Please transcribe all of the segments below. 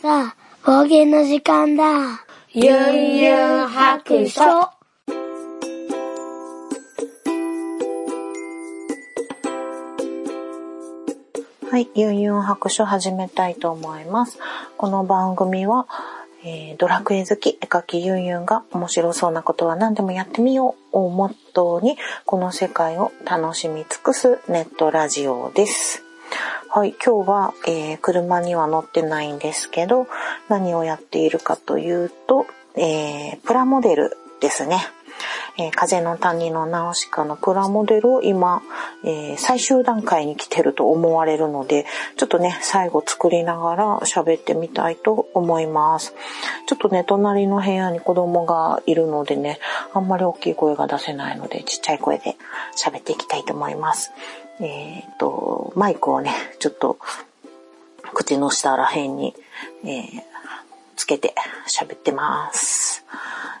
さあ、冒険の時間だ。ゆんゆん白書。はい、ユンユン白書始めたいと思います。この番組は、えードラクエ好き、絵描きユンユンが面白そうなことは何でもやってみようをモットーに、この世界を楽しみ尽くすネットラジオです。はい、今日は、えー車には乗ってないんですけど、何をやっているかというと、えープラモデルですね。えー風の谷のナウシカのプラモデルを今、えー最終段階に来てると思われるので、ちょっとね、最後作りながら喋ってみたいと思います。ちょっとね、隣の部屋に子供がいるのでね、あんまり大きい声が出せないので、ちっちゃい声で喋っていきたいと思います。えっ、と、マイクをね、ちょっと口の下ら辺に、えーつけて喋ってます。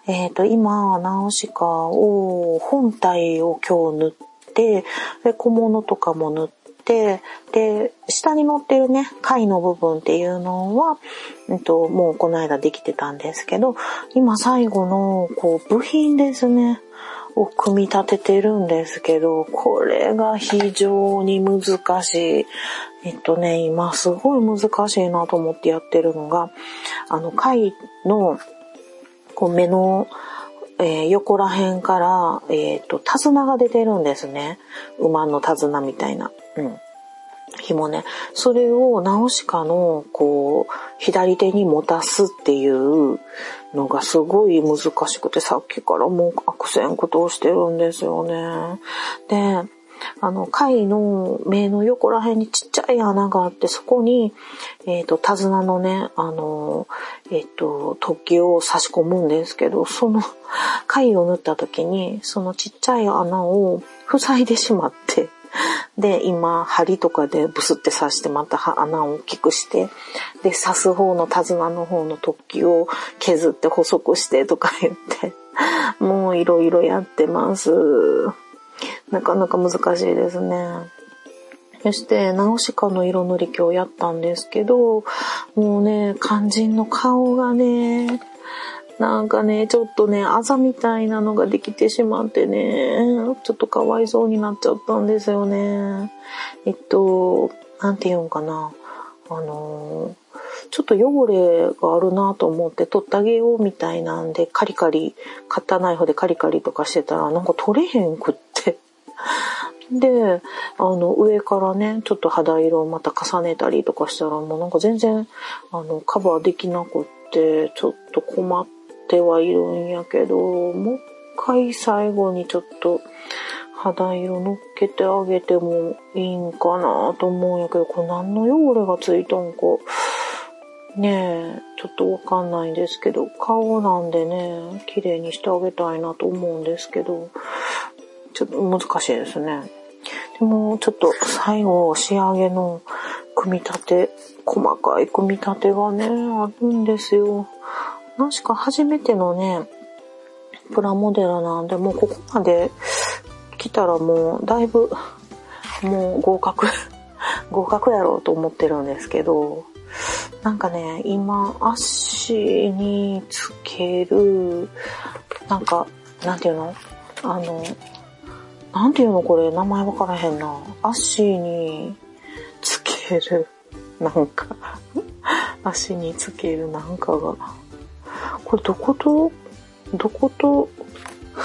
えっ、と、今、ナウシカを、本体を今日塗って、で、小物とかも塗って、で、下に乗ってるね、貝の部分っていうのは、うんと、もうこの間できてたんですけど、今最後の、こう、部品ですね。を組み立ててるんですけど、これが非常に難しい。えっとね、今すごい難しいなと思ってやってるのが、あの、貝の、こう目の、えー横ら辺から、えっ、と、手綱が出てるんですね。馬の手綱みたいな。うん。紐ね。それをナウシカの、こう、左手に持たすっていうのがすごい難しくて、さっきからもう悪戦苦闘してるんですよね。で、あの、貝の目の横ら辺にちっちゃい穴があって、そこに、えっ、と、手綱のね、あの、えっ、と、突起を差し込むんですけど、その貝を縫った時に、そのちっちゃい穴を塞いでしまって、で、今、針とかでブスって刺して、また穴を大きくして、で、刺す方の手綱の方の突起を削って細くしてとか言って、もういろいろやってます。なかなか難しいですね。そして、ナウシカの色塗り今日やったんですけど、もうね、肝心の顔がね、なんかね、ちょっとね、あざみたいなのができてしまってね、ちょっとかわいそうになっちゃったんですよね。えっと、なんて言うんかな。あのちょっと汚れがあるなと思って取ってあげようみたいなんで、カリカリ、カッターナイフでカリカリとかしてたら、なんか取れへんくって。で、あの、上からね、ちょっと肌色をまた重ねたりとかしたら、もうなんか全然、あの、カバーできなくって、ちょっと困っててはいるんやけど、もう一回最後にちょっと、肌色乗っけてあげてもいいんかなと思うんやけど、これ何の汚れがついたんか、ねえ、ちょっとわかんないんですけど、顔なんでね、綺麗にしてあげたいなと思うんですけど、ちょっと難しいですね。でも、ちょっと最後、仕上げの組み立て、細かい組み立てがね、あるんですよ。確か初めてのね、プラモデルなんで、もうここまで来たらもう、だいぶ、もう合格、合格やろうと思ってるんですけど、なんかね、今、足につける、なんか、なんていうの？あの、なんていうの？これ、名前わからへんな。足につける、なんか、足につけるなんかが、これどこと、どこと、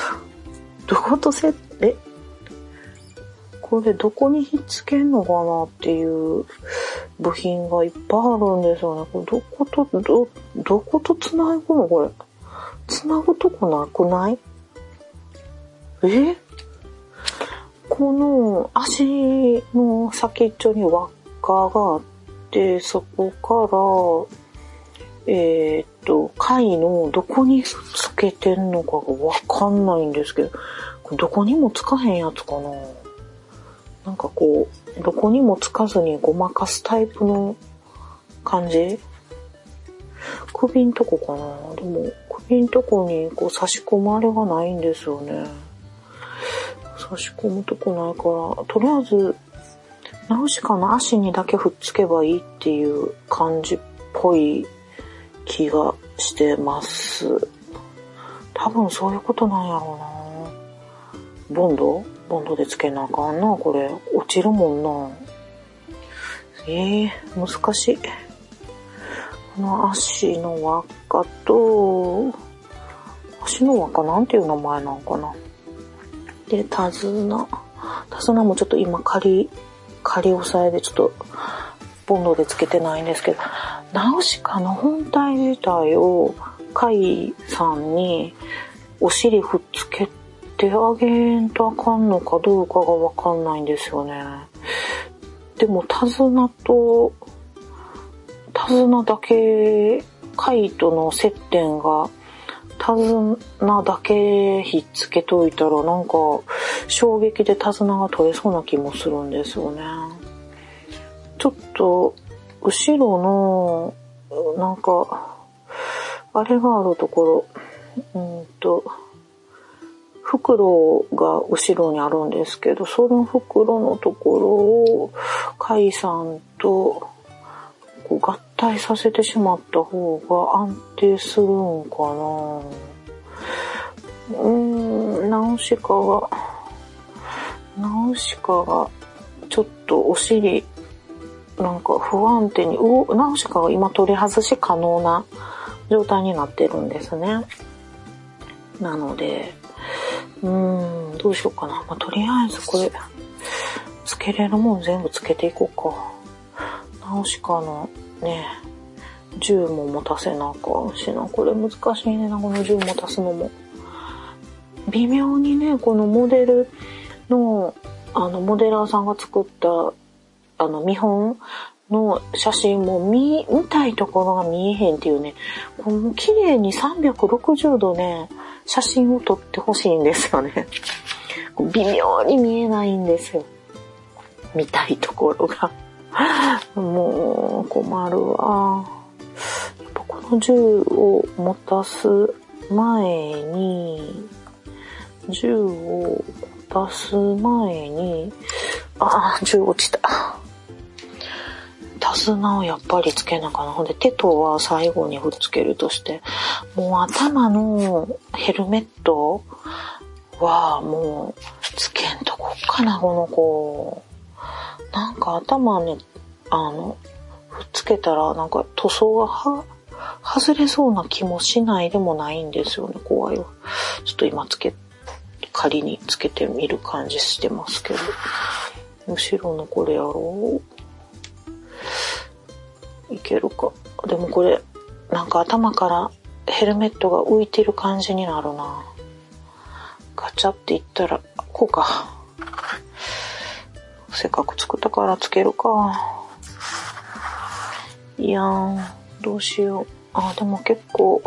どことせ、え？これどこにひっつけんのかなっていう部品がいっぱいあるんですよね。これどこと、ど、どこと繋ぐの？これ。繋ぐとこなくない？え？この足の先っちょに輪っかがあって、そこから、えーっと、貝のどこにつけてんのかがわかんないんですけど、どこにもつかへんやつかな。なんかこう、どこにもつかずにごまかすタイプの感じ？首んとこかな。でも、首んとこにこう差し込むあれがないんですよね。差し込むとこないから、とりあえず、ナウシカの足にだけふっつけばいいっていう感じっぽい気がしてます。多分そういうことなんやろうな。ボンド？ボンドでつけなあかんな、これ。落ちるもんな。ええー、難しい。この足の輪っかと、足の輪っかなんていう名前なんかな。で、手綱。手綱もちょっと今仮、仮押さえでちょっと、ボンドでつけてないんですけど、ナウシカの本体自体を、カイさんにお尻ふっつけてあげんとあかんのかどうかがわかんないんですよね。でも、手綱と、手綱だけ、貝との接点が、手綱だけひっつけといたら、なんか、衝撃で手綱が取れそうな気もするんですよね。ちょっと、後ろの、なんか、あれがあるところ、うんと、袋が後ろにあるんですけど、その袋のところを、カイさんとこう合体させてしまった方が安定するんかな。うーん、ナウシカが、ナウシカが、ちょっとお尻、なんか不安定に、うナウシカが今取り外し可能な状態になってるんですね。なので、うーん、どうしようかな。まあ、とりあえずこれ、つけれるもん全部つけていこうか。ナウシカのね、銃も持たせなあかんしな。これ難しいねな、この銃持たすのも。微妙にね、このモデルの、あの、モデラーさんが作った、あの、見本の写真も見、見たいところが見えへんっていうね、この綺麗に360度ね、写真を撮ってほしいんですよね。微妙に見えないんですよ。見たいところが。もう困るわ。やっぱこの銃を持たす前に、銃を持たす前に、ああ、銃落ちた。手綱をやっぱりつけなかな。ほんで手とは最後にくっつけるとして、もう頭のヘルメットはもうつけんとこっかな、この子。なんか頭に、あの、くっつけたらなんか塗装がは、外れそうな気もしないでもないんですよね、怖いわ。ちょっと今つけ、仮につけてみる感じしてますけど。後ろのこれやろう。いけるか。でもこれ、なんか頭からヘルメットが浮いてる感じになるな。ガチャっていったら、こうか。せっかく作ったからつけるか。いやー、どうしよう。あ、でも結構、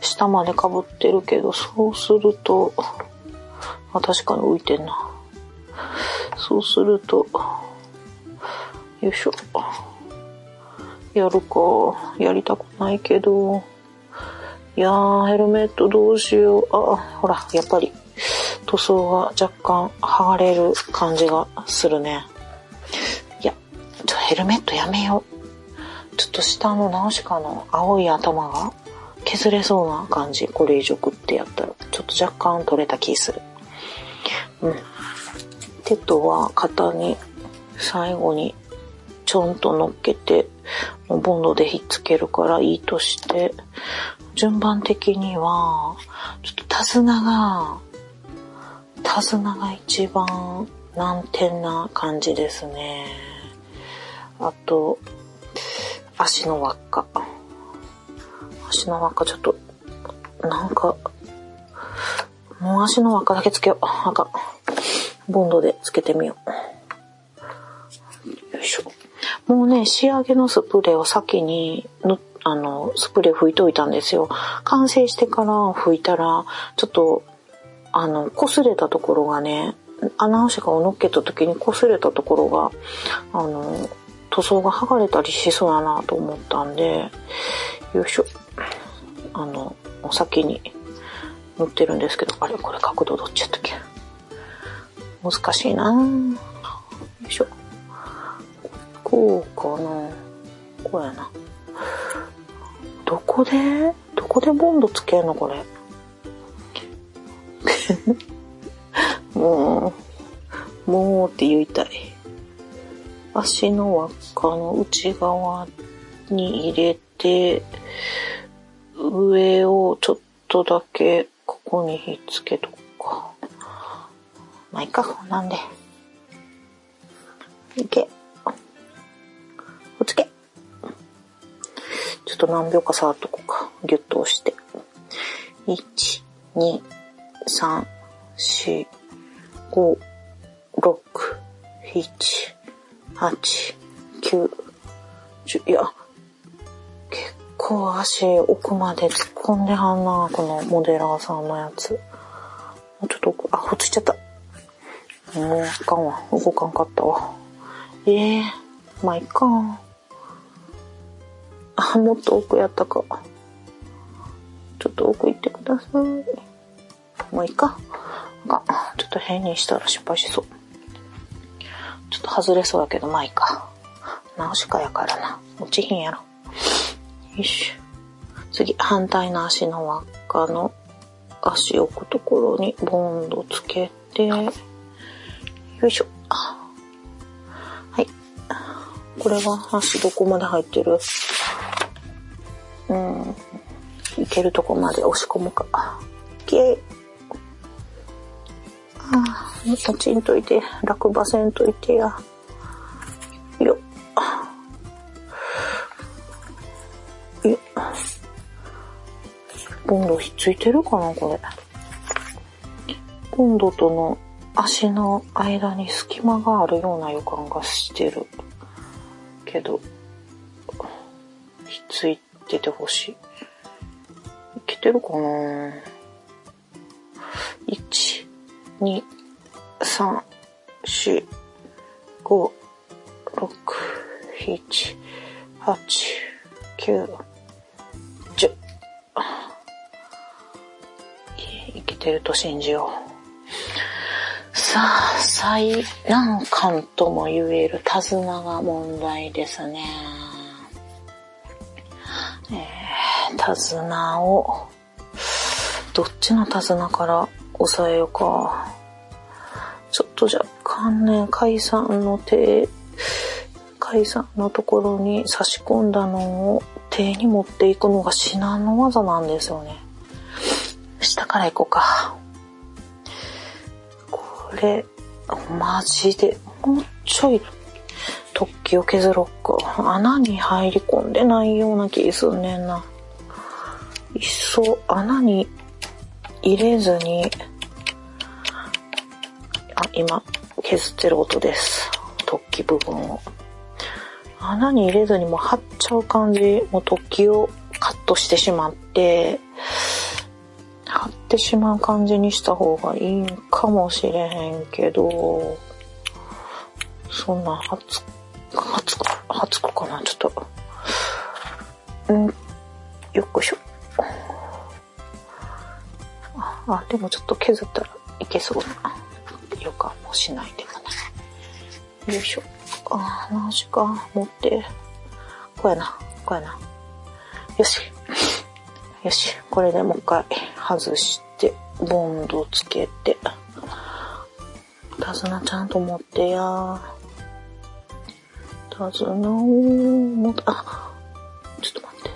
下まで被ってるけど、そうすると、あ、確かに浮いてんな。そうすると、よいしょ。やるか。やりたくないけど。いやー、ヘルメットどうしよう。あ、ほら、やっぱり塗装が若干剥がれる感じがするね。いや、ちょ、ヘルメットやめよう。ちょっと下のナウシカの青い頭が削れそうな感じ。これ以上グッてやったら。ちょっと若干取れた気する。うん。手とは肩に最後にちょんと乗っけてボンドでひっつけるからいいとして、順番的には、ちょっと手綱が、手綱が一番難点な感じですね。あと、足の輪っか。足の輪っかちょっと、なんか、もう足の輪っかだけつけよう。あかん。ボンドでつけてみよう。よいしょ。もうね、仕上げのスプレーを先にの、あの、スプレー拭いといたんですよ。完成してから拭いたら、ちょっと、あの、擦れたところがね、穴押しがを乗っけた時に擦れたところが、あの、塗装が剥がれたりしそうだなと思ったんで、よいしょ。あの、お先に塗ってるんですけど、あれこれ角度どっちやったっけ？難しいなよいしょ。こうかな。こうやな。どこで？どこでボンドつけんのこれ？もう、もうって言いたい。足の輪っかの内側に入れて、上をちょっとだけここにひっつけとくか。まあ、いいか、こんなんで。いけ。おつけ。ちょっと何秒か触っとこうか。ギュッと押して。1、2、3、4、5、6、7、8、9、10、いや、結構足奥まで突っ込んではんな、このモデラーさんのやつ。もうちょっと奥、あ、ほついちゃった。もうあかんわ。動かんかったわ。ええー、まあいっか。あ、もっと奥やったか。ちょっと奥行ってください。もういいか。が、ちょっと変にしたら失敗しそう。ちょっと外れそうやけど、まあいいか。直しかやからな。落ちひんやろ。よし。次、反対の足の輪っかの足置くところにボンドつけて、よいしょ。はい。これは足どこまで入ってる？うん。いけるとこまで押し込むか。イェイ。ああ、立ちんといて、落馬せんといてや。よっ。よっ。ボンドひっついてるかな、これ。ボンドとの足の間に隙間があるような予感がしてる。けど、ひっついててほしい。いけてるかな ?1、2、3、4、5、6、7、8、9、10。いけてると信じよう。さあ、最難関とも言える手綱が問題ですね。えー、手綱を、どっちの手綱から押さえようか。ちょっと若干ね、解散の手、解散のところに差し込んだのを手に持っていくのが至難の技なんですよね。下から行こうか。これ、マジで、もうちょい突起を削ろっか。穴に入り込んでないような気すんねんな。いっそ穴に入れずに、あ、今、削ってる音です。突起部分を。穴に入れずにもう貼っちゃう感じ、もう突起をカットしてしまって、貼ってしまう感じにした方がいいんかもしれへんけど、そんな、つ、はつく、はつくかな、ちょっと。んよっこしょ。あ、でもちょっと削ったらいけそうな予感もしないでもない。よいしょ。あ、マジか。持って。こうやな。こうやな。よし。よし。これでもう一回外して、ボンドつけて。手綱ちゃんと持ってや。手綱を持って、あ、ちょっと待って。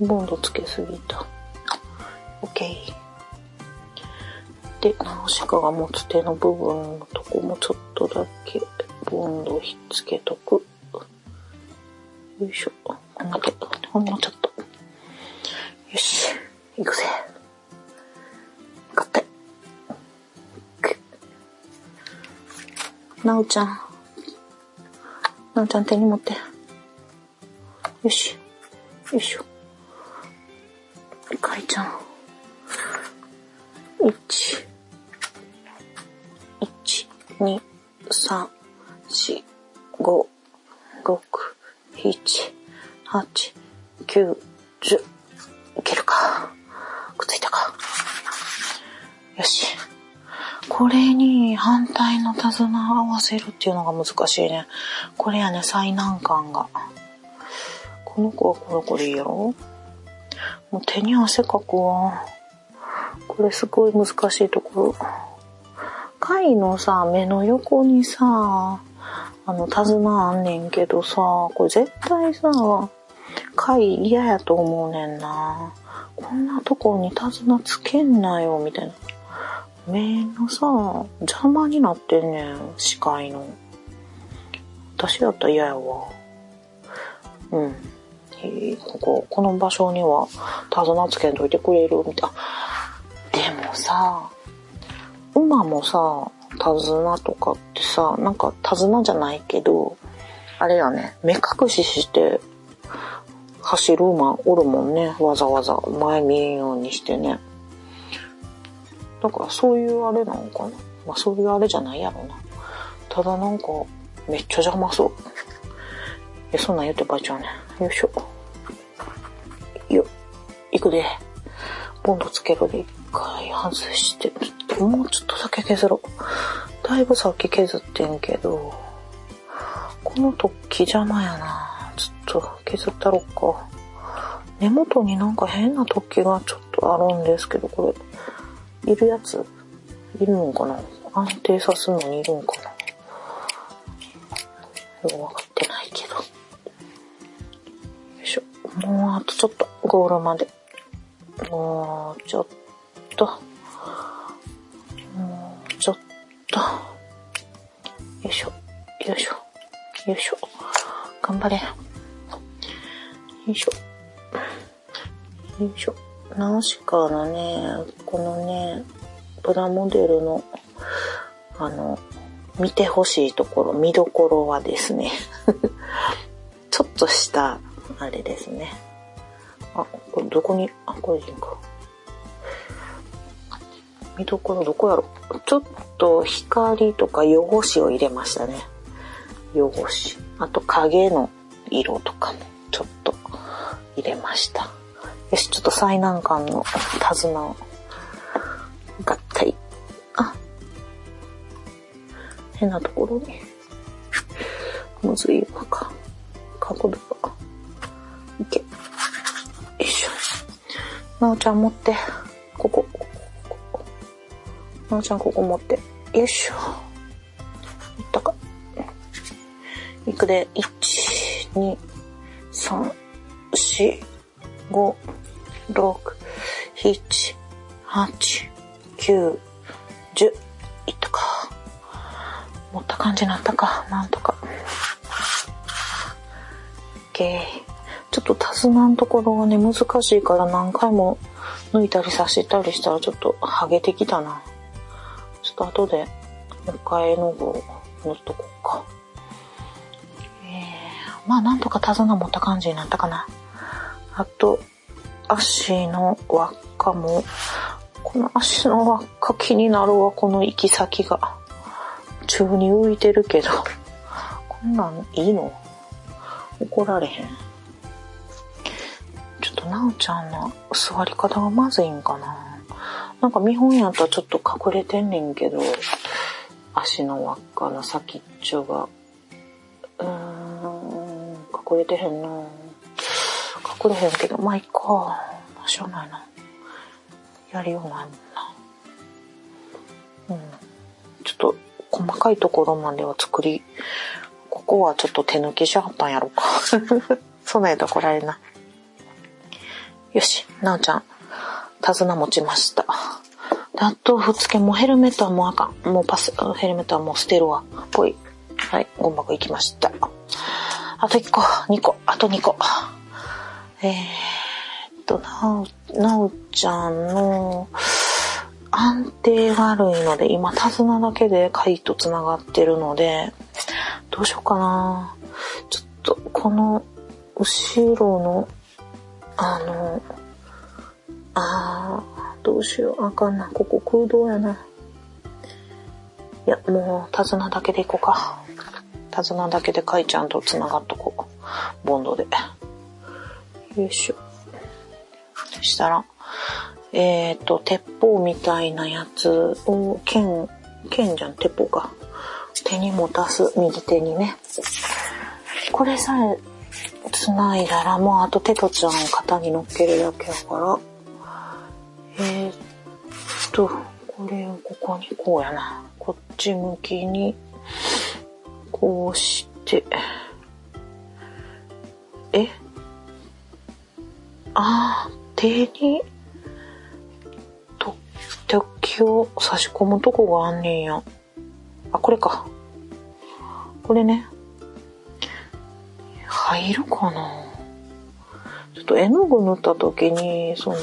ボンドつけすぎた。オッケー。で、ナウシカが持つ手の部分のとこもちょっとだけボンドをひっつけとく。よいしょ。こんだけ。ほんのちょっと。よし。行くぜ。勝って。なおちゃん。なおちゃん手に持って。よし。よいしょ。かいちゃん。1、1、2、3、4、5、6、7、8、9、10。いけるか。くっついたか。よし。これに反対の手綱合わせるっていうのが難しいね。これやね、最難関が。この子はこの子でいいやろ？もう手に汗かくわ。これすごい難しいところ。貝のさ、目の横にさ、あの、手綱あんねんけどさ、これ絶対さ、貝嫌やと思うねんな。こんなとこに手綱つけんなよ、みたいな。目のさ、邪魔になってんねん、視界の。私だったら嫌やわ。うん。ここ、この場所には手綱つけんといてくれるみたい。でもさ、馬もさ、手綱とかってさ、なんか手綱じゃないけど、あれやね、目隠しして走る馬おるもんね。わざわざ前見えんようにしてね。だからそういうあれなのかな。まあそういうあれじゃないやろな。ただなんか、めっちゃ邪魔そう。え、そんなん言ってばあちゃうね。よいしょ。よ、いくで。ボンドつけるで一回外して、もうちょっとだけ削ろう。だいぶさっき削ってんけど、この突起邪魔やな。ちょっと削ったろっか。根元になんか変な突起がちょっとあるんですけど、これ、いるやつ？いるのかな？安定さすのにいるんかな？よくわかってないけど。よいしょ。もうあとちょっと、ゴールまで。もうちょっと。もうちょっと。よいしょ。よいしょ。よいしょ。頑張れ。よいしょ。よいしょ。ナウシカのね、このね、プラモデルの、あの、見てほしいところ、見どころはですね ちょっとした、あれですね。あ、これどこに、あ、これでいいか。見どころどこやろちょっと光とか汚しを入れましたね。汚し。あと影の色とかもちょっと入れました。よし、ちょっと最難関の手綱を合体。変なところに。むずいわか。角度が。いけ。よいしょ。なおちゃん持って。ここ。なおちゃんここ持って。よいしょ。いったか。いくで、1、2、3、4、5、6、7、8、9、った感じになったか。なんとか。OK。ちょっと手綱のところがね、難しいから何回も抜いたりさしたりしたらちょっとハゲてきたな。ちょっと後で、もう一回絵の具を塗っとこうか。えー、まあなんとか手綱持った感じになったかな。あと、足の輪っかも、この足の輪っか気になるわ、この行き先が。宙に浮いてるけど。こんなんいいの？怒られへん。ちょっとなおちゃんの座り方がまずいんかな。なんか見本やったらちょっと隠れてんねんけど、足の輪っかの先っちょが。うーん、隠れてへんな。隠れへんけど、まあ、いっか。しょうないな。やりようないもんな。うん。ちょっと、細かいところまでは作り、ここはちょっと手抜きしはったんやろうか。そなんやったられな。よし、なおちゃん、手綱持ちました。あと、ふつけもヘルメットはもうあかん。もうパス、ヘルメットはもう捨てるわ。ぽい。はい、ゴン箱行きました。あと1個、2個、あと2個。えーと、なお、なおちゃんの安定悪いので、今手綱だけで貝と繋がってるので、どうしようかな。ちょっと、この、後ろの、あの、あー、どうしよう。あかんな。ここ空洞やな。いや、もう、手綱だけでいこうか。手綱だけで貝ちゃんと繋がっとこう。ボンドで。よいしょ。したら、えっ、ー、と、鉄砲みたいなやつを、剣、剣じゃん、鉄砲か。手に持たす、右手にね。これさえ、繋いだらもうあとテトちゃんを肩に乗っけるだけやから、えー、っと、これをここにこうやな。こっち向きに、こうして、え？ああ、手に、と、突起を差し込むとこがあんねんや。あ、これか。これね。入るかなちょっと絵の具塗った時に、その、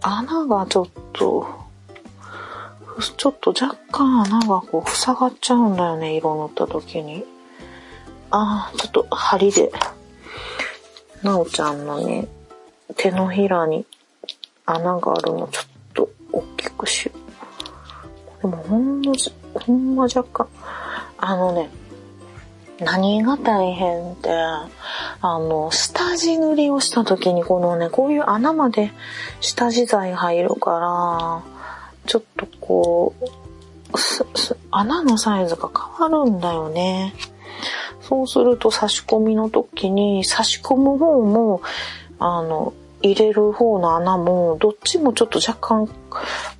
穴がちょっと、ちょっと若干穴がこう塞がっちゃうんだよね、色塗った時に。ああ、ちょっと針で、なおちゃんのね、手のひらに穴があるのちょっと大きくしよう。でもほんの、ほんま若干、あのね、何が大変って、あの、下地塗りをした時にこのね、こういう穴まで下地剤入るから、ちょっとこう、穴のサイズが変わるんだよね。そうすると差し込みの時に差し込む方も、あの、入れる方の穴も、どっちもちょっと若干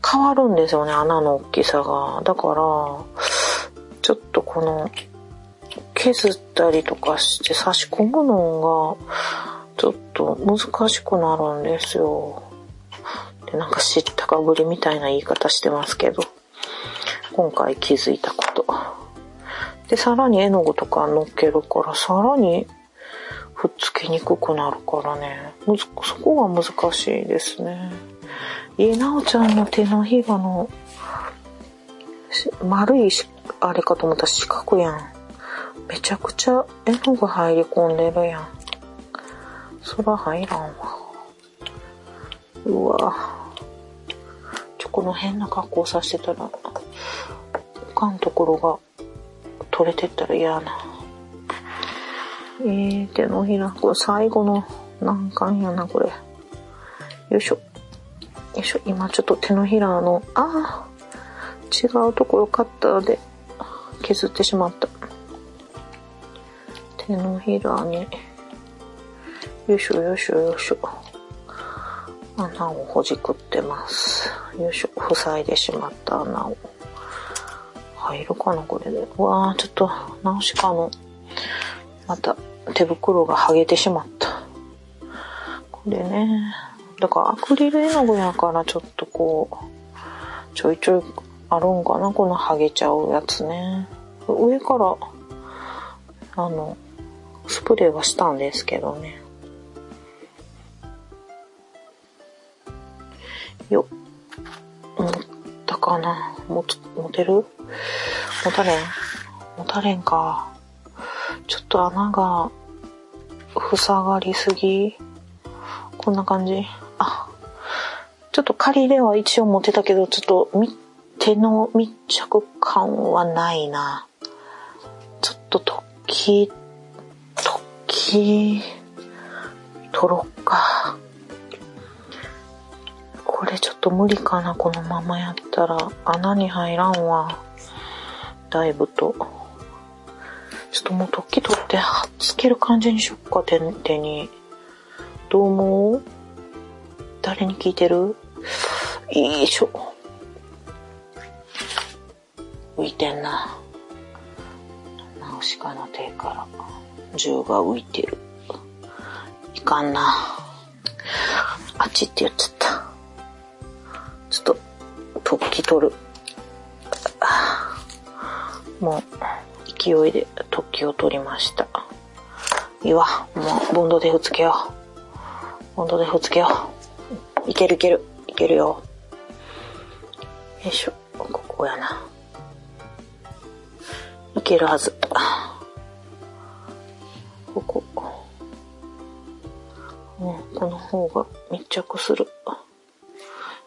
変わるんですよね、穴の大きさが。だから、ちょっとこの、削ったりとかして差し込むのが、ちょっと難しくなるんですよ。で、なんか知ったかぶりみたいな言い方してますけど、今回気づいたこと。で、さらに絵の具とか乗っけるから、さらにくっつきにくくなるからね。そこが難しいですね。家なおちゃんの手のひらの、丸いあれかと思ったら四角やん。めちゃくちゃ絵の具入り込んでるやん。そら入らんわ。うわちょ、この変な格好させてたら、他のところが取れてったら嫌な。えー、手のひら、これ最後の難関やな、これ。よいしょ。よいしょ。今ちょっと手のひらの、あ、違うところカッターで削ってしまった。手のひらに、よいしょよいしょよいしょ。穴をほじくってます。よいしょ。塞いでしまった穴を。入るかなこれで。うわー、ちょっと、ナウシカの、また、手袋が剥げてしまった。これね。だからアクリル絵の具やからちょっとこう、ちょいちょいあるんかなこの剥げちゃうやつね。上から、あの、スプレーはしたんですけどね。よ持ったかな持つ、持てる？持たれん？持たれんか。ちょっと穴が塞がりすぎこんな感じあ、ちょっと仮では一応持てたけど、ちょっと手の密着感はないな。ちょっと突起、突起、取ろっか。これちょっと無理かな、このままやったら。穴に入らんわ。だいぶと。ちょっともう突起取ってはっつける感じにしよっか、手手に。どう思う？誰に聞いてる？よいしょ。浮いてんな。ナウシカの手から銃が浮いてる。いかんな。あっちって言っちゃった。ちょっと、突起取る。もう、勢いで突起を取りました。いいわ、もう、ボンドでふつけよう。ボンドでふつけよう。いけるいける。いけるよ。よいしょ。ここやな。いけるはず。ここ。うん、この方が密着する。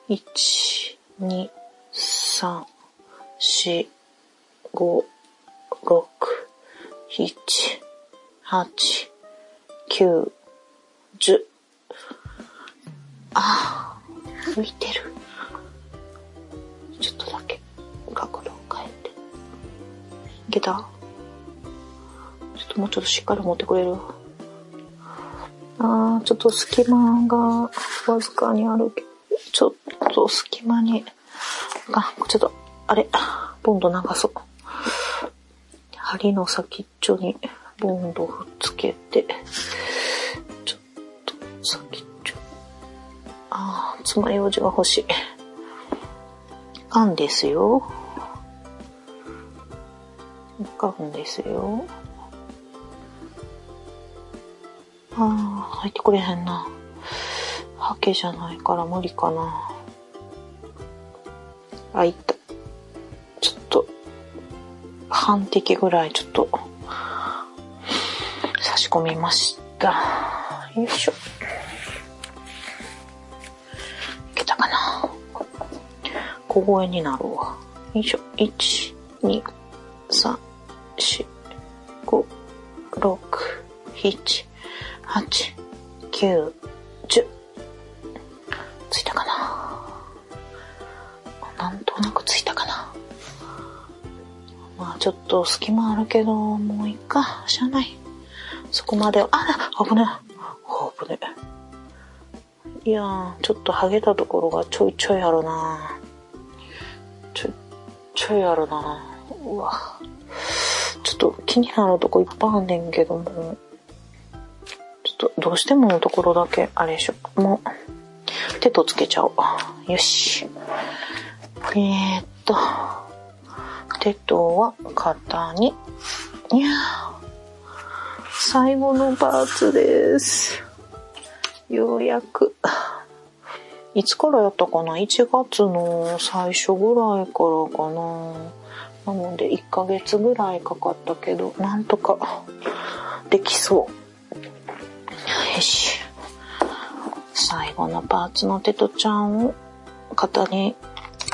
1、2、3、4、5、6、7、8、9、10。ああ、浮いてる。ちょっとだけ角度を変えて。いけた？ちょっともうちょっとしっかり持ってくれる？あーちょっと隙間がわずかにあるけど、ちょっと隙間に、あ、ちょっと、あれ、ボンド流そう。針の先っちょにボンドをつけて、ちょっと先っちょ。あー爪楊枝が欲しい。あんですよ。かんですよ。あー、入ってくれへんな。ハケじゃないから無理かな。あ、いった。ちょっと、半滴ぐらいちょっと、差し込みました。よいしょ。いけたかな小声になるわ。よいしょ。1、2、3、4、5、6、7、8、9、ちょっと隙間あるけど、もういっか。しゃあない。そこまで、あ、危ねえ危ねいやー、ちょっとハゲたところがちょいちょいあるなちょい、ちょいあるなうわ。ちょっと気になるとこいっぱいあんねんけども、ちょっとどうしてものところだけ、あれでしょ。もう、手とつけちゃおう。よし。えー、っと、手とは肩に、いや最後のパーツです。ようやく。いつからやったかな ?1 月の最初ぐらいからかな。なので1ヶ月ぐらいかかったけど、なんとかできそう。よし。最後のパーツのテトちゃんを肩に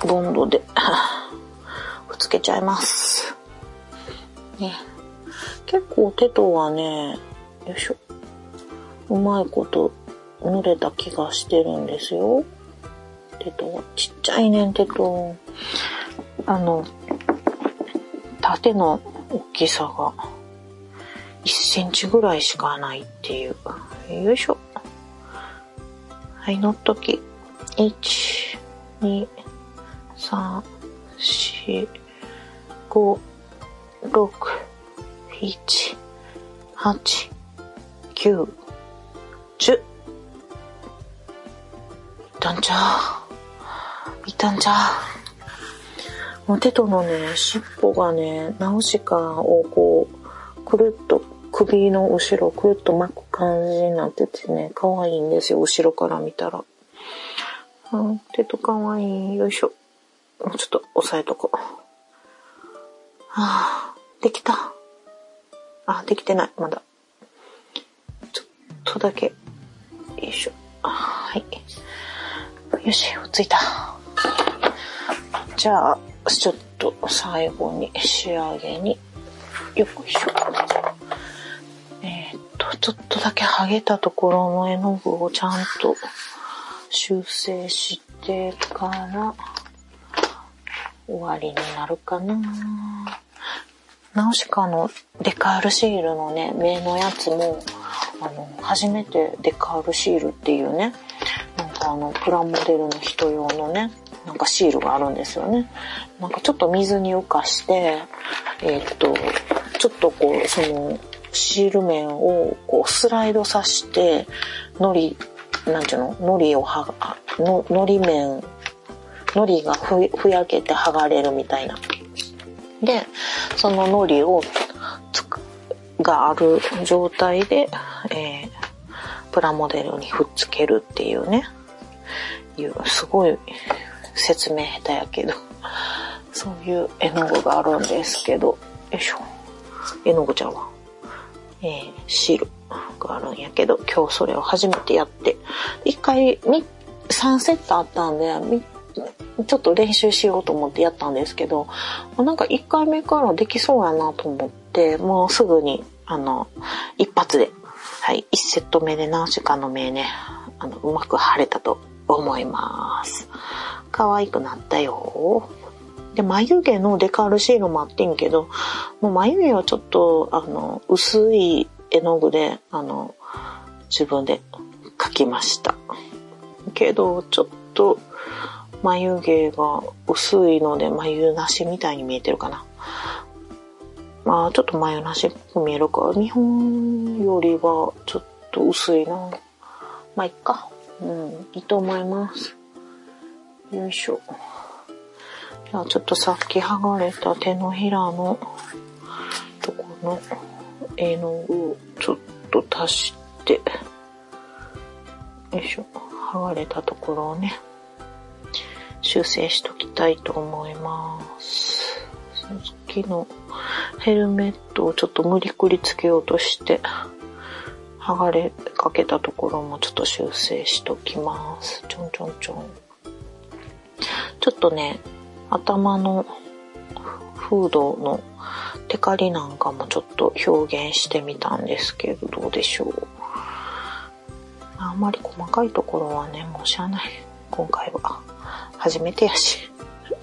ボンドでつけちゃいます。ね。結構テトはね、よいしょ。うまいこと濡れた気がしてるんですよ。テトはちっちゃいねん、テト。あの、縦の大きさが1センチぐらいしかないっていう。よいしょ。はい、乗っとき。1、2、3、4、5、6、7、8、9、10。いたんちゃういたんちゃうもうテトのね、尻尾がね、ナウシカをこう、くるっと首の後ろくるっと巻く感じになっててね、可愛いんですよ、後ろから見たら。うん、テト可愛い。よいしょ。もうちょっと押さえとこう。あ、できた。あ、できてない、まだ。ちょっとだけ。よいしょ。はい。よし、ついた。じゃあ、ちょっと最後に仕上げに、よいしょ。えー、っと、ちょっとだけ剥げたところの絵の具をちゃんと修正してから終わりになるかな。ナウシカのデカールシールのね、目のやつも、あの、初めてデカールシールっていうね、なんかあの、プラモデルの人用のね、なんかシールがあるんですよね。なんかちょっと水に浮かして、えー、っと、ちょっとこう、その、シール面をこうスライドさして、のり、なんちゅうの？のりをはの、のり面、のりがふふやけて剥がれるみたいな。で、そののりをつく、がある状態で、えー、プラモデルにふっつけるっていうね、いう、すごい説明下手やけど、そういう絵の具があるんですけど、よいしょ。絵の具ちゃんは、えー、シールがあるんやけど、今日それを初めてやって、一回、3セットあったんで、ちょっと練習しようと思ってやったんですけど、なんか1回目からできそうやなと思って、もうすぐに、あの、一発で、はい、1セット目で何週間の目ね、あの、うまく貼れたと思います。可愛くなったよ。で、眉毛のデカールシールもあってんけど、もう眉毛はちょっと、あの、薄い絵の具で、あの、自分で描きました。けど、ちょっと眉毛が薄いので眉なしみたいに見えてるかな。まあ、ちょっと眉なしっぽく見えるか。日本よりはちょっと薄いな。まあ、いっか。うん、いいと思います。よいしょ。じゃあ、ちょっとさっき剥がれた手のひらのとこの絵の具をちょっと足して、よいしょ。剥がれたところをね、修正しときたいと思います。さっきのヘルメットをちょっと無理くりつけようとして、剥がれかけたところもちょっと修正しときます。ちょんちょんちょん。ちょっとね、頭のフードのテカリなんかもちょっと表現してみたんですけど、どうでしょう。あんまり細かいところはね、もうしゃあない。今回は。初めてやし。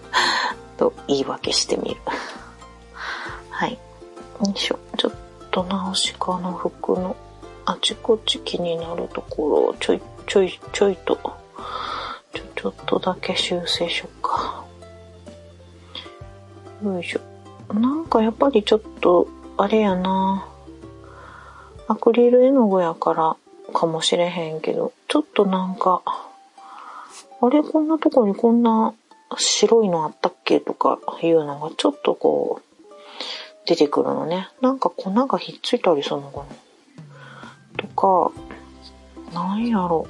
と言い訳してみる。はい。よいしょ。ちょっと直しかの服のあちこち気になるところをちょいちょいちょいと、ちょ、ちょっとだけ修正しようか。よいしょ。なんかやっぱりちょっと、あれやな。アクリル絵の具やからかもしれへんけど、ちょっとなんか、あれこんなとこにこんな白いのあったっけとかいうのがちょっとこう、出てくるのね。なんか粉がひっついたりするのかなとか、なんやろ。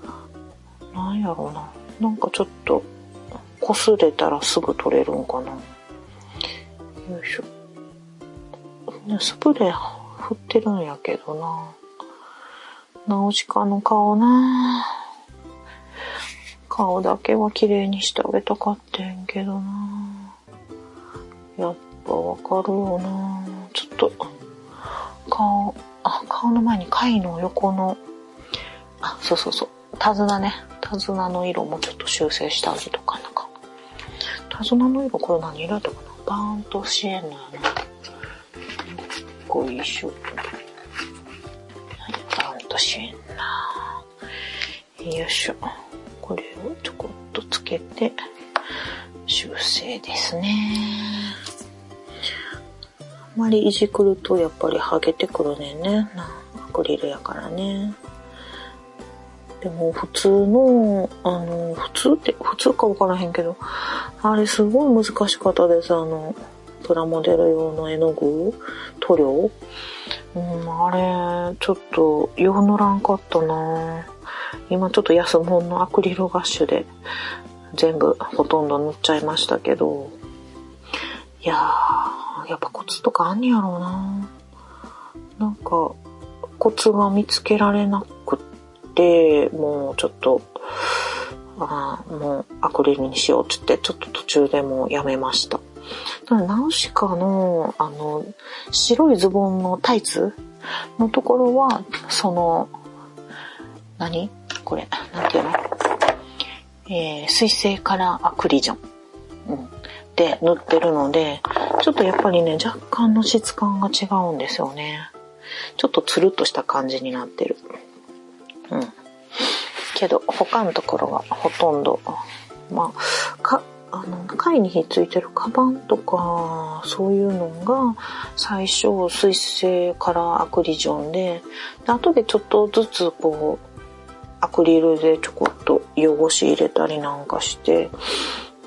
なんやろな。なんかちょっと、こすれたらすぐ取れるんかな。よいしょ。ね、スプレー振ってるんやけどな。ナウシカの顔な顔だけは綺麗にしてあげたかってんけどなやっぱわかるよなちょっと、顔、あ、顔の前に貝の横の、あ、そうそうそう、手綱ね。手綱の色もちょっと修正したりとかなんか。手綱の色これ何色だったかなバーンとシエンナやな。ご一緒。しいなよいしょ。ですね。あまりいじくるとやっぱり剥げてくるねんね。アクリルやからね。でも普通の、あの、普通って、普通かわからへんけど、あれすごい難しかったです。あの、プラモデル用の絵の具塗料うん、あれ、ちょっと、よう乗らんかったな今ちょっと安物のアクリルガッシュで、全部ほとんど塗っちゃいましたけど、いやー、やっぱコツとかあんねやろうななんか、コツが見つけられなくって、もうちょっと、あもうアクリルにしようって言って、ちょっと途中でもうやめました。ナウシカの、あの、白いズボンのタイツのところは、その、何？これ、なんていうの？えー、水性カラーアクリジョン。うん。で塗ってるので、ちょっとやっぱりね、若干の質感が違うんですよね。ちょっとつるっとした感じになってる。うん。けど、他のところがほとんど、まあ、か、あの、貝にひっついてるカバンとか、そういうのが、最初、水性からアクリジョンで、で後でちょっとずつこう、アクリルでちょこっと汚し入れたりなんかして、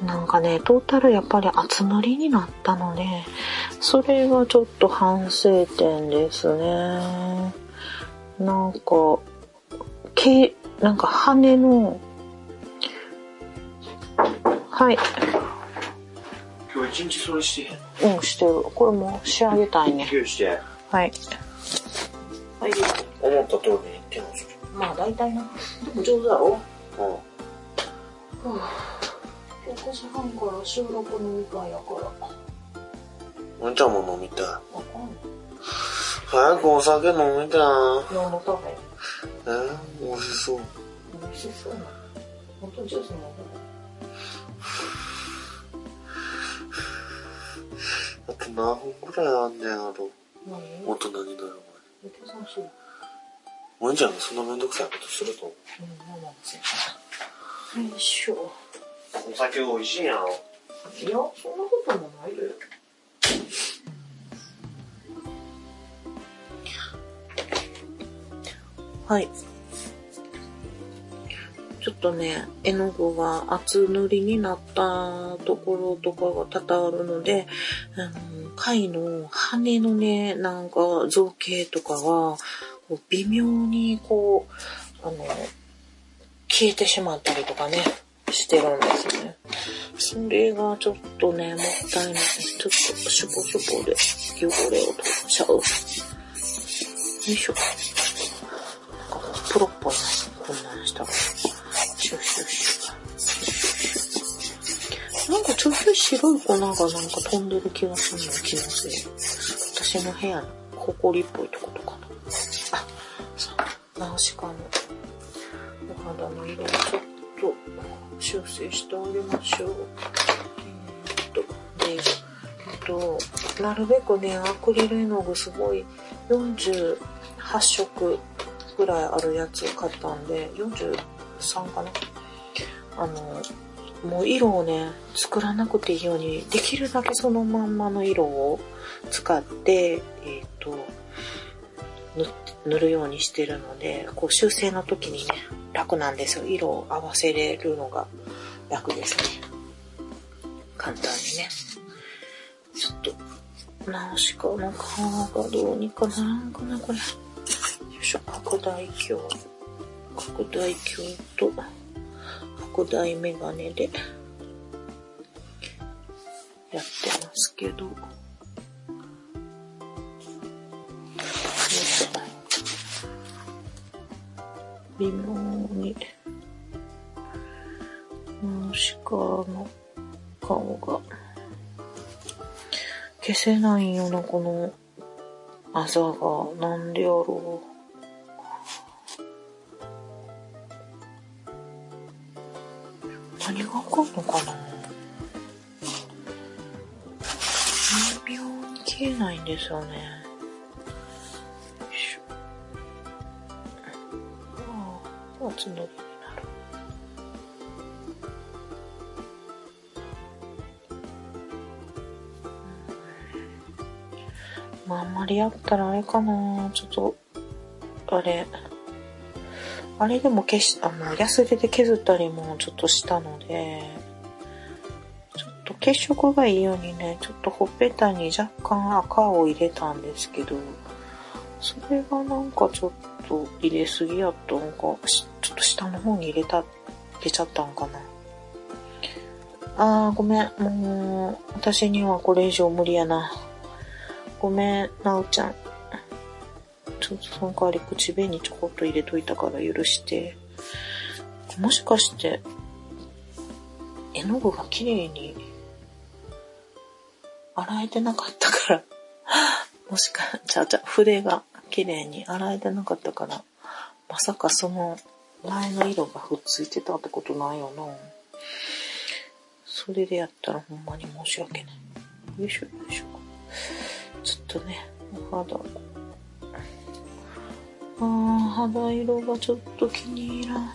なんかね、トータルやっぱり厚塗りになったので、それがちょっと反省点ですね。なんか、けなんか羽のはい。今日一日それしてへんうん、してる。これも仕上げたいね。して。はい。はい。思った通りに言ってますまあ大体な。でも上手だろうん。はあ、今日9時半から収録のみかんやから。おんちゃんも飲みたい。わかんない。早くお酒飲みたい。何のためえー、美味しそう。美味しそうな。本当ジュース飲むあと何分くらいあんねんやろ。何？大人になる計算しよワンちゃんがそんなめんどくさいことすると思う。うん。よいしょ。お酒美味しいんやろ。いや、そんなこともないで。はい。ちょっとね、絵の具が厚塗りになったところとかが多々あるので、あの、貝の羽のね、なんか造形とかが、微妙にこう、あの、消えてしまったりとかね、してるんですね。それがちょっとね、もったいない。ちょっとシュポシュポで汚れを取っちゃう。よいしょ。なんかプロっぽいな。こんなんしたら。シュシュシュ。なんかちょっと白い粉がなんか飛んでる気がするの気のせい。私の部屋の埃っぽいとことかな。あ、そう。ナウシカのお肌の色をちょっとと修正してあげましょう。えーっと、で、えっと、なるべくね、アクリル絵の具すごい48色ぐらいあるやつ買ったんで、43かな？あの、もう色をね、作らなくていいように、できるだけそのまんまの色を使って、えっ、と、塗るようにしてるので、こう修正の時にね、楽なんですよ。色を合わせれるのが楽ですね。簡単にね。ちょっと、ナウシカの皮がどうにかならんかな、これ。よいしょ、拡大鏡。拡大鏡と、拡大メガネで、やってますけど。微妙に、ナウシカの顔が、消せないような、この、あざが、なんでやろう。何がわかんのかな微妙に消えないんですよね。あ、厚塗りになる。まあ、あんまりやったらあれかな。ちょっと、あれ、あれでも消し、あの、ヤスリで削ったりもちょっとしたので、ちょっと血色がいいようにね、ちょっとほっぺたに若干赤を入れたんですけど、それがなんかちょっと入れすぎやったのか、しちょっと下の方に入れた、入れちゃったんかな。あー、ごめん。もう、私にはこれ以上無理やな。ごめん、なおちゃん。ちょっとその代わり口紅ちょこっと入れといたから許して。もしかして、絵の具が綺麗に洗えてなかったから、もしか、ちゃうちゃう、筆が綺麗に洗えてなかったから、まさかその前の色がふっついてたってことないよな。それでやったらほんまに申し訳ない。よいしょよいしょ。ちょっとね、お肌が。あー、肌色がちょっと気に入らん。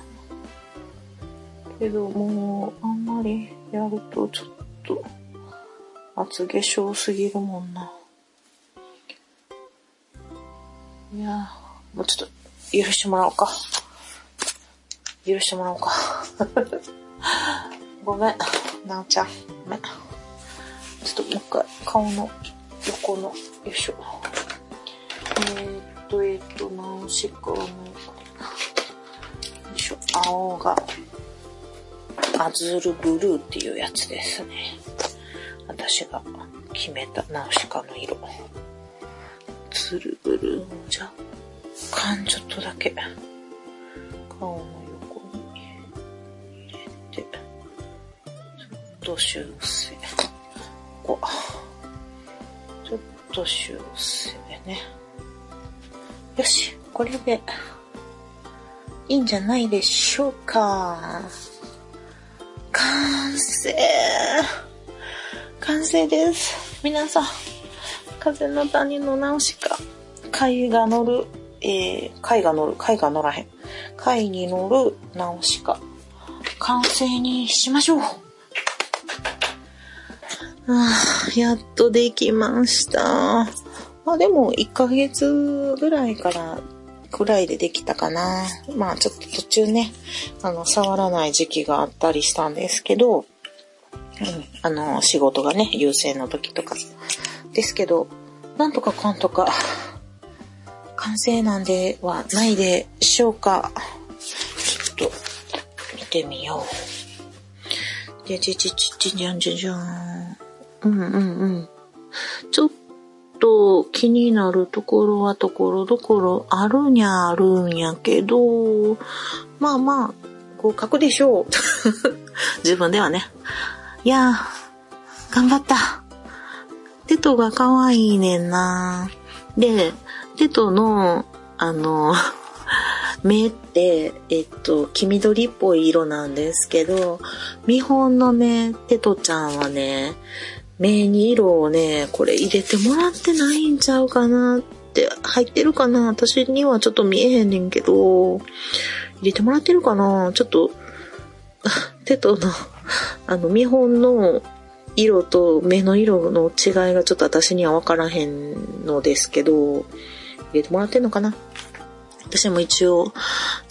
けどもう、あんまりやるとちょっと、厚化粧すぎるもんな。いやー、もうちょっと、許してもらおうか。許してもらおうか。ごめん、なおちゃん。ごめん。ちょっともう一回、顔の横の、よいしょ。えー、っと、えー、っと、ナウシカの、よいしょ、青が、アズールブルーっていうやつですね。私が決めたナウシカの色。ツルブルーを若干ちょっとだけ顔のと修正。ここ。ちょっと修正ね。よし、これでいいんじゃないでしょうか。完成完成です。皆さん、風の谷のナウシカ、貝が乗るえー、貝が乗る、貝が乗らへん。貝に乗るナウシカ。完成にしましょう。ああ、やっとできました。まあでも、1ヶ月ぐらいから、ぐらいでできたかな。まあちょっと途中ね、あの、触らない時期があったりしたんですけど、うん、あの、仕事がね、優先の時とか。ですけど、なんとかかんとか、完成なんではないでしょうか。ちょっと、見てみよう。で、ちちちちじゃんじゃじゃん。うんうんうん。ちょっと気になるところはところどころあるにゃあるんやけど、まあまあ、合格でしょう。自分ではね。いやー、頑張った。テトが可愛いねんな。で、テトの、あの、目って、えっと、黄緑っぽい色なんですけど、見本のね、テトちゃんはね、目に色をね、これ入れてもらってないんちゃうかなって、入ってるかな？私にはちょっと見えへんねんけど、入れてもらってるかな？ちょっと、テトの、あの、見本の色と目の色の違いがちょっと私にはわからへんのですけど、入れてもらってんのかな？私も一応、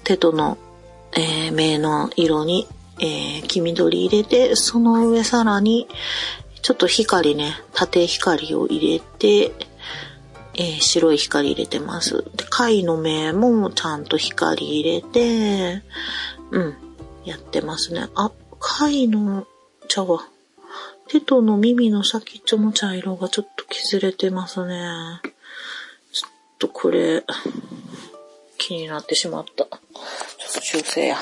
テトの、えー目の色に、えー黄緑入れて、その上さらに、ちょっと光ね、縦光を入れて、えー白い光入れてます。で、貝の目もちゃんと光入れて、うん、やってますね。あ、貝の、ちゃうわ。テトの耳の先っちょの茶色がちょっと削れてますね。ちょっとこれ、気になってしまった。ちょっと修正や。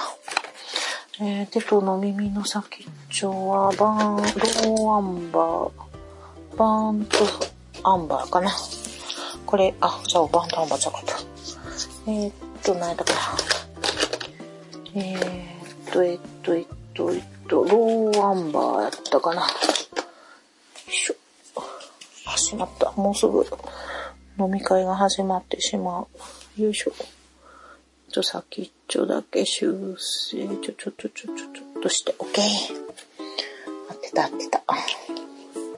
えー、テトの耳の先っちょは、バーン、ローアンバー、バーンとアンバーかな。これ、あ、じゃあバーンとアンバーちゃうかった。えー、っと、何やったかな。えー、っと、えっと、えっと、えっと、ローアンバーやったかな。よいしょ。あ、しまった。もうすぐ飲み会が始まってしまう。よいしょ。ちょ、先っちょだけ修正。ちょ、ちょ、ちょ、ちょ、ちょ、ちょっとして。オッケー。合ってた、合ってた。よ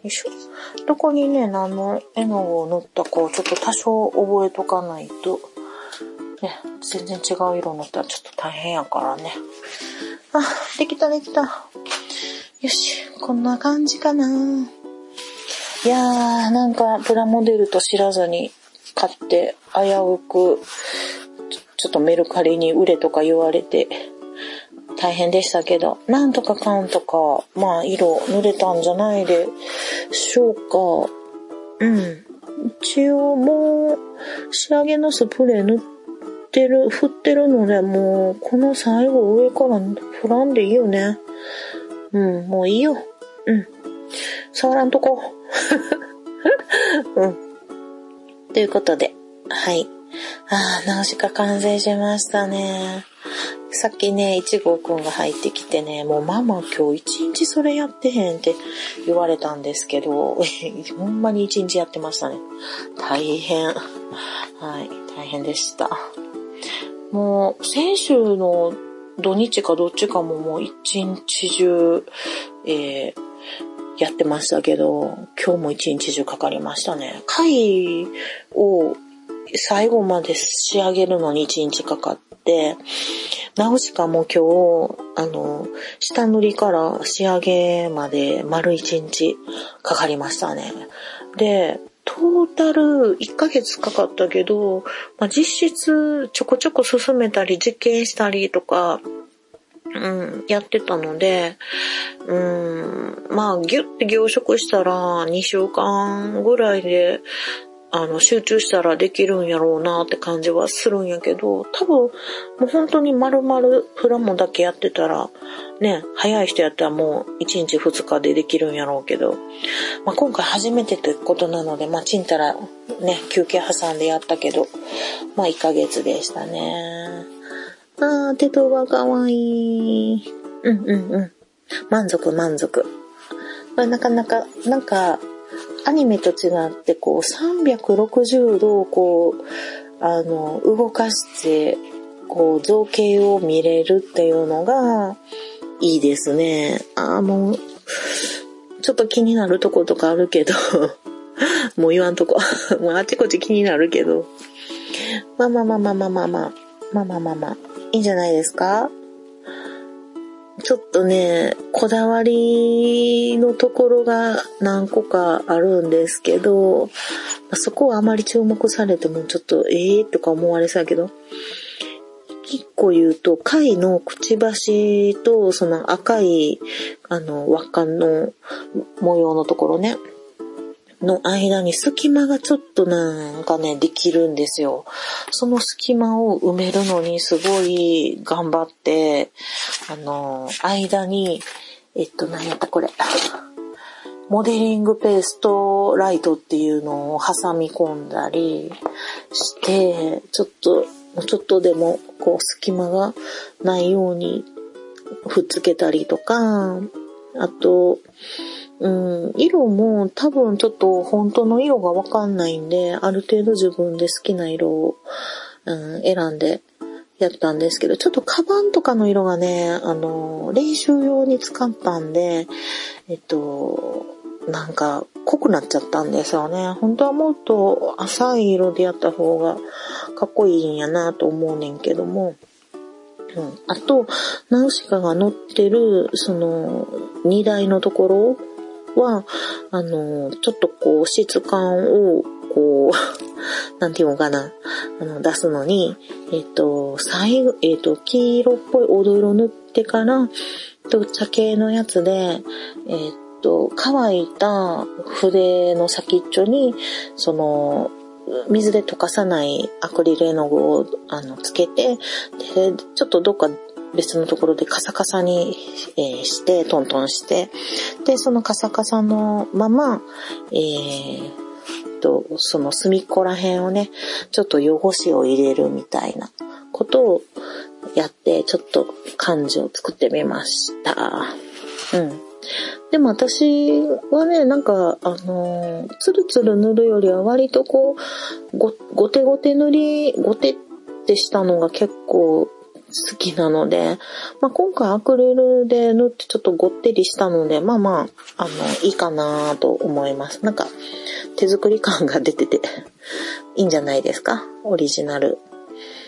いしょ。どこにね、何の絵の具を塗ったかをちょっと多少覚えとかないと、ね、全然違う色塗ったらちょっと大変やからね。あ、できたできた。よし、こんな感じかな。いやー、なんかプラモデルと知らずに買って危うく、ちょっとメルカリに売れとか言われて、大変でしたけど、なんとかかんとか、まあ色塗れたんじゃないでしょうか。うん。一応もう仕上げのスプレー塗ってる、振ってるので、もうこの最後上から振らんでいいよね。うん、もういいよ。うん。触らんとこ。うん。ということで、はい。ああ、ナウシカ完成しましたね。さっきね、一号くんが入ってきてね、もうママ今日一日それやってへんって言われたんですけど、ほんまに一日やってましたね。大変。はい、大変でした。もう、先週の土日かどっちかももう一日中、えーやってましたけど、今日も一日中かかりましたね。貝を最後まで仕上げるのに一日かかって、ナウシカも今日、あの、下塗りから仕上げまで丸一日かかりましたね。で、トータル1ヶ月かかったけど、まあ、実質ちょこちょこ進めたり実験したりとか、うん、やってたので、うん、まあ、ギュッて凝縮したら2週間ぐらいで、あの、集中したらできるんやろうなって感じはするんやけど、多分、もう本当に丸々プラモだけやってたら、ね、早い人やったらもう1日2日でできるんやろうけど、まあ今回初めてってことなので、まあちんたらね、休憩挟んでやったけど、まあ1ヶ月でしたね。あー、手とがかわいい。うんうんうん。満足満足。まあなかなか、なんか、アニメと違って、こう、360度を、こう、あの、動かして、こう、造形を見れるっていうのが、いいですね。あーもう、ちょっと気になるとことかあるけど、もう言わんとこ。もうあちこち気になるけど。まあまあまあまあまあまあまあ。まあまあまあまあ。いいんじゃないですか？ちょっとね、こだわりのところが何個かあるんですけど、そこはあまり注目されてもちょっとええー、とか思われそうやけど、一個言うと、貝のくちばしとその赤い、あの、輪っかの模様のところね、の間に隙間がちょっとなんかね、できるんですよ。その隙間を埋めるのにすごい頑張って、あの、間に、えっと、何やったこれ。モデリングペーストライトっていうのを挟み込んだりして、ちょっと、ちょっとでも、こう、隙間がないようにふっつけたりとか、あと、うん、色も多分ちょっと本当の色がわかんないんで、ある程度自分で好きな色を、うん、選んでやったんですけど、ちょっとカバンとかの色がね、あの、練習用に使ったんで、えっと、なんか濃くなっちゃったんですよね。本当はもっと浅い色でやった方がかっこいいんやなと思うねんけども、うん、あと、ナウシカが乗ってる、その、荷台のところは、あの、ちょっとこう、質感を、こう、なんていうのかな、あの、出すのに、えっ、と、最後、えっ、と、黄色っぽいおど色塗ってから、と茶系のやつで、えっ、と、乾いた筆の先っちょに、その、水で溶かさないアクリル絵の具をあのつけて、で、ちょっとどっか別のところでカサカサに、えして、トントンして、で、そのカサカサのまま、えーと、その隅っこら辺をね、ちょっと汚しを入れるみたいなことをやって、ちょっと漢字を作ってみました。うん。でも私はね、なんか、あのー、つるつる塗るよりは割とこう、ご、ごてごて塗り、ごてってしたのが結構好きなので、まあ、今回アクリルで塗ってちょっとごってりしたので、まあまあ、あの、いいかなと思います。なんか、手作り感が出てて、いいんじゃないですか？オリジナル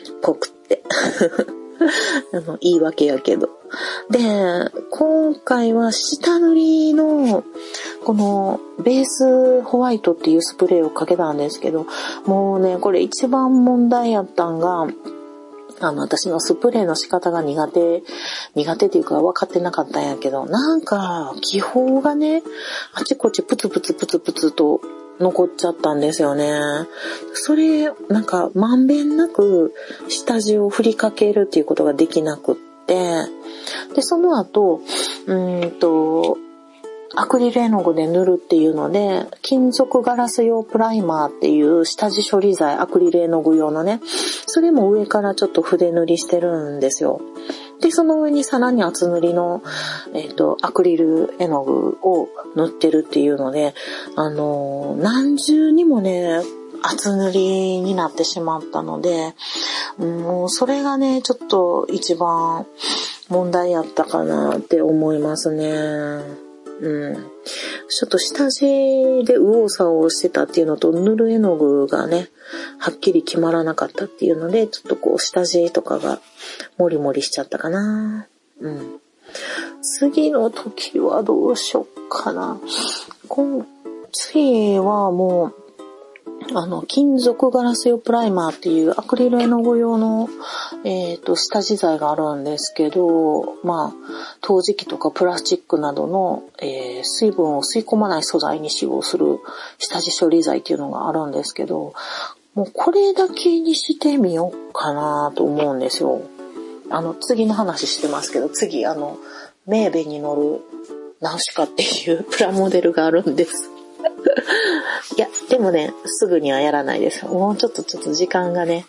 っぽくって。あの、言い訳やけど。で、今回は下塗りの、この、ベースホワイトっていうスプレーをかけたんですけど、もうね、これ一番問題やったんが、あの、私のスプレーの仕方が苦手、苦手っていうか分かってなかったんやけど、なんか、気泡がね、あちこちプツプツプツプツと残っちゃったんですよね。それ、なんか、まんべんなく下地を振りかけるっていうことができなくって、で、その後、うーんと、アクリル絵の具で塗るっていうので、金属ガラス用プライマーっていう下地処理剤、アクリル絵の具用のね、それも上からちょっと筆塗りしてるんですよ。で、その上にさらに厚塗りの、えっ、と、アクリル絵の具を塗ってるっていうので、あのー何重にもね、厚塗りになってしまったので、もうそれがね、ちょっと一番問題やったかなって思いますね。うん。ちょっと下地で右往左往してたっていうのと、塗る絵の具がね、はっきり決まらなかったっていうので、ちょっとこう下地とかがモリモリしちゃったかな。うん。次の時はどうしよっかな。今次はもう、あの、金属ガラス用プライマーっていうアクリル絵の具用の、えっ、と、下地剤があるんですけど、まあ、陶磁器とかプラスチックなどの、えー水分を吸い込まない素材に使用する下地処理剤っていうのがあるんですけど、もうこれだけにしてみようかなと思うんですよ。あの、次の話してますけど、次、あの、メーベに乗るナウシカっていうプラモデルがあるんです。でもね、すぐにはやらないです。もうちょっとちょっと時間がね、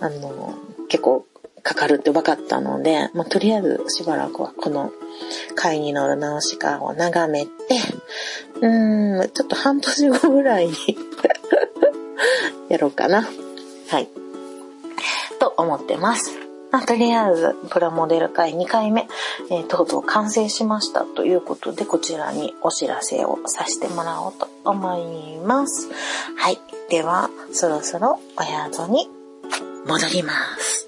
あの、結構かかるって分かったので、まあ、とりあえずしばらくはこの貝に乗るナウシカを眺めて、うーん、ちょっと半年後ぐらいに やろうかな。はい。と思ってます。まあ、とりあえず、プラモデル会2回目、えーとうとう完成しましたということで、こちらにお知らせをさせてもらおうと思います。はい。では、そろそろお宿に戻ります。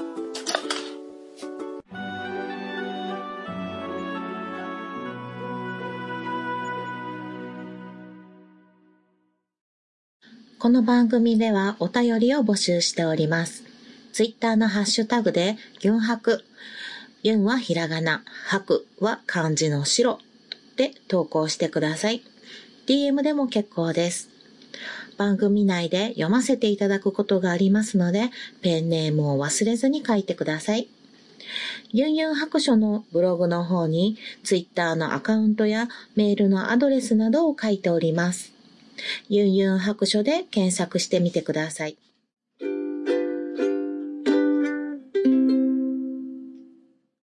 この番組ではお便りを募集しております。ツイッターのハッシュタグで、ギュンハク。ユンはひらがな、ハクは漢字の白で投稿してください。DM でも結構です。番組内で読ませていただくことがありますので、ペンネームを忘れずに書いてください。ユンユン白書のブログの方に、ツイッターのアカウントやメールのアドレスなどを書いております。ユンユン白書で検索してみてください。